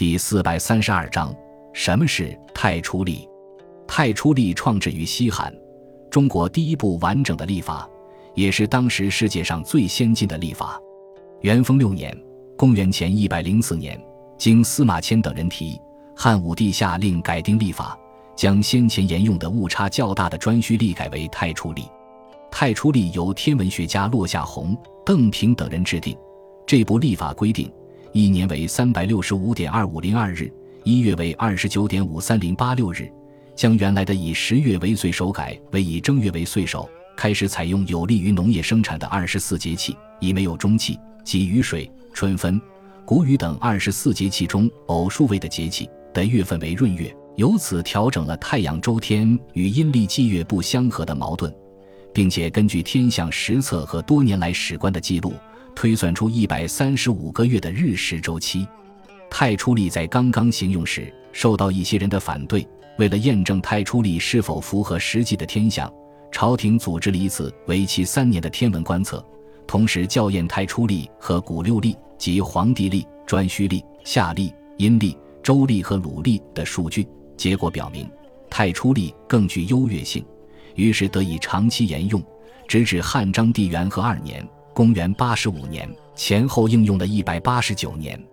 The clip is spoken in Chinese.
第四百三十二章：什么是太初历？太初历创制于西汉，中国第一部完整的历法，也是当时世界上最先进的历法。元丰六年（公元前一百零四年），经司马迁等人提，汉武帝下令改定历法，将先前沿用的误差较大的颛顼历改为太初历。太初历由天文学家骆夏宏、邓平等人制定。这部历法规定。一年为三百六十五点二五零二日，一月为二十九点五三零八六日，将原来的以十月为岁首改为以正月为岁首，开始采用有利于农业生产的二十四节气，以没有中气及雨水、春分、谷雨等二十四节气中偶数位的节气的月份为闰月，由此调整了太阳周天与阴历纪月不相合的矛盾，并且根据天象实测和多年来史官的记录。推算出一百三十五个月的日食周期，太初历在刚刚行用时受到一些人的反对。为了验证太初历是否符合实际的天象，朝廷组织了一次为期三年的天文观测，同时校验太初历和古六历及黄帝历、颛顼历、夏历、阴历、周历和鲁历的数据。结果表明，太初历更具优越性，于是得以长期沿用，直至汉章帝元和二年。公元八十五年前后应用了一百八十九年。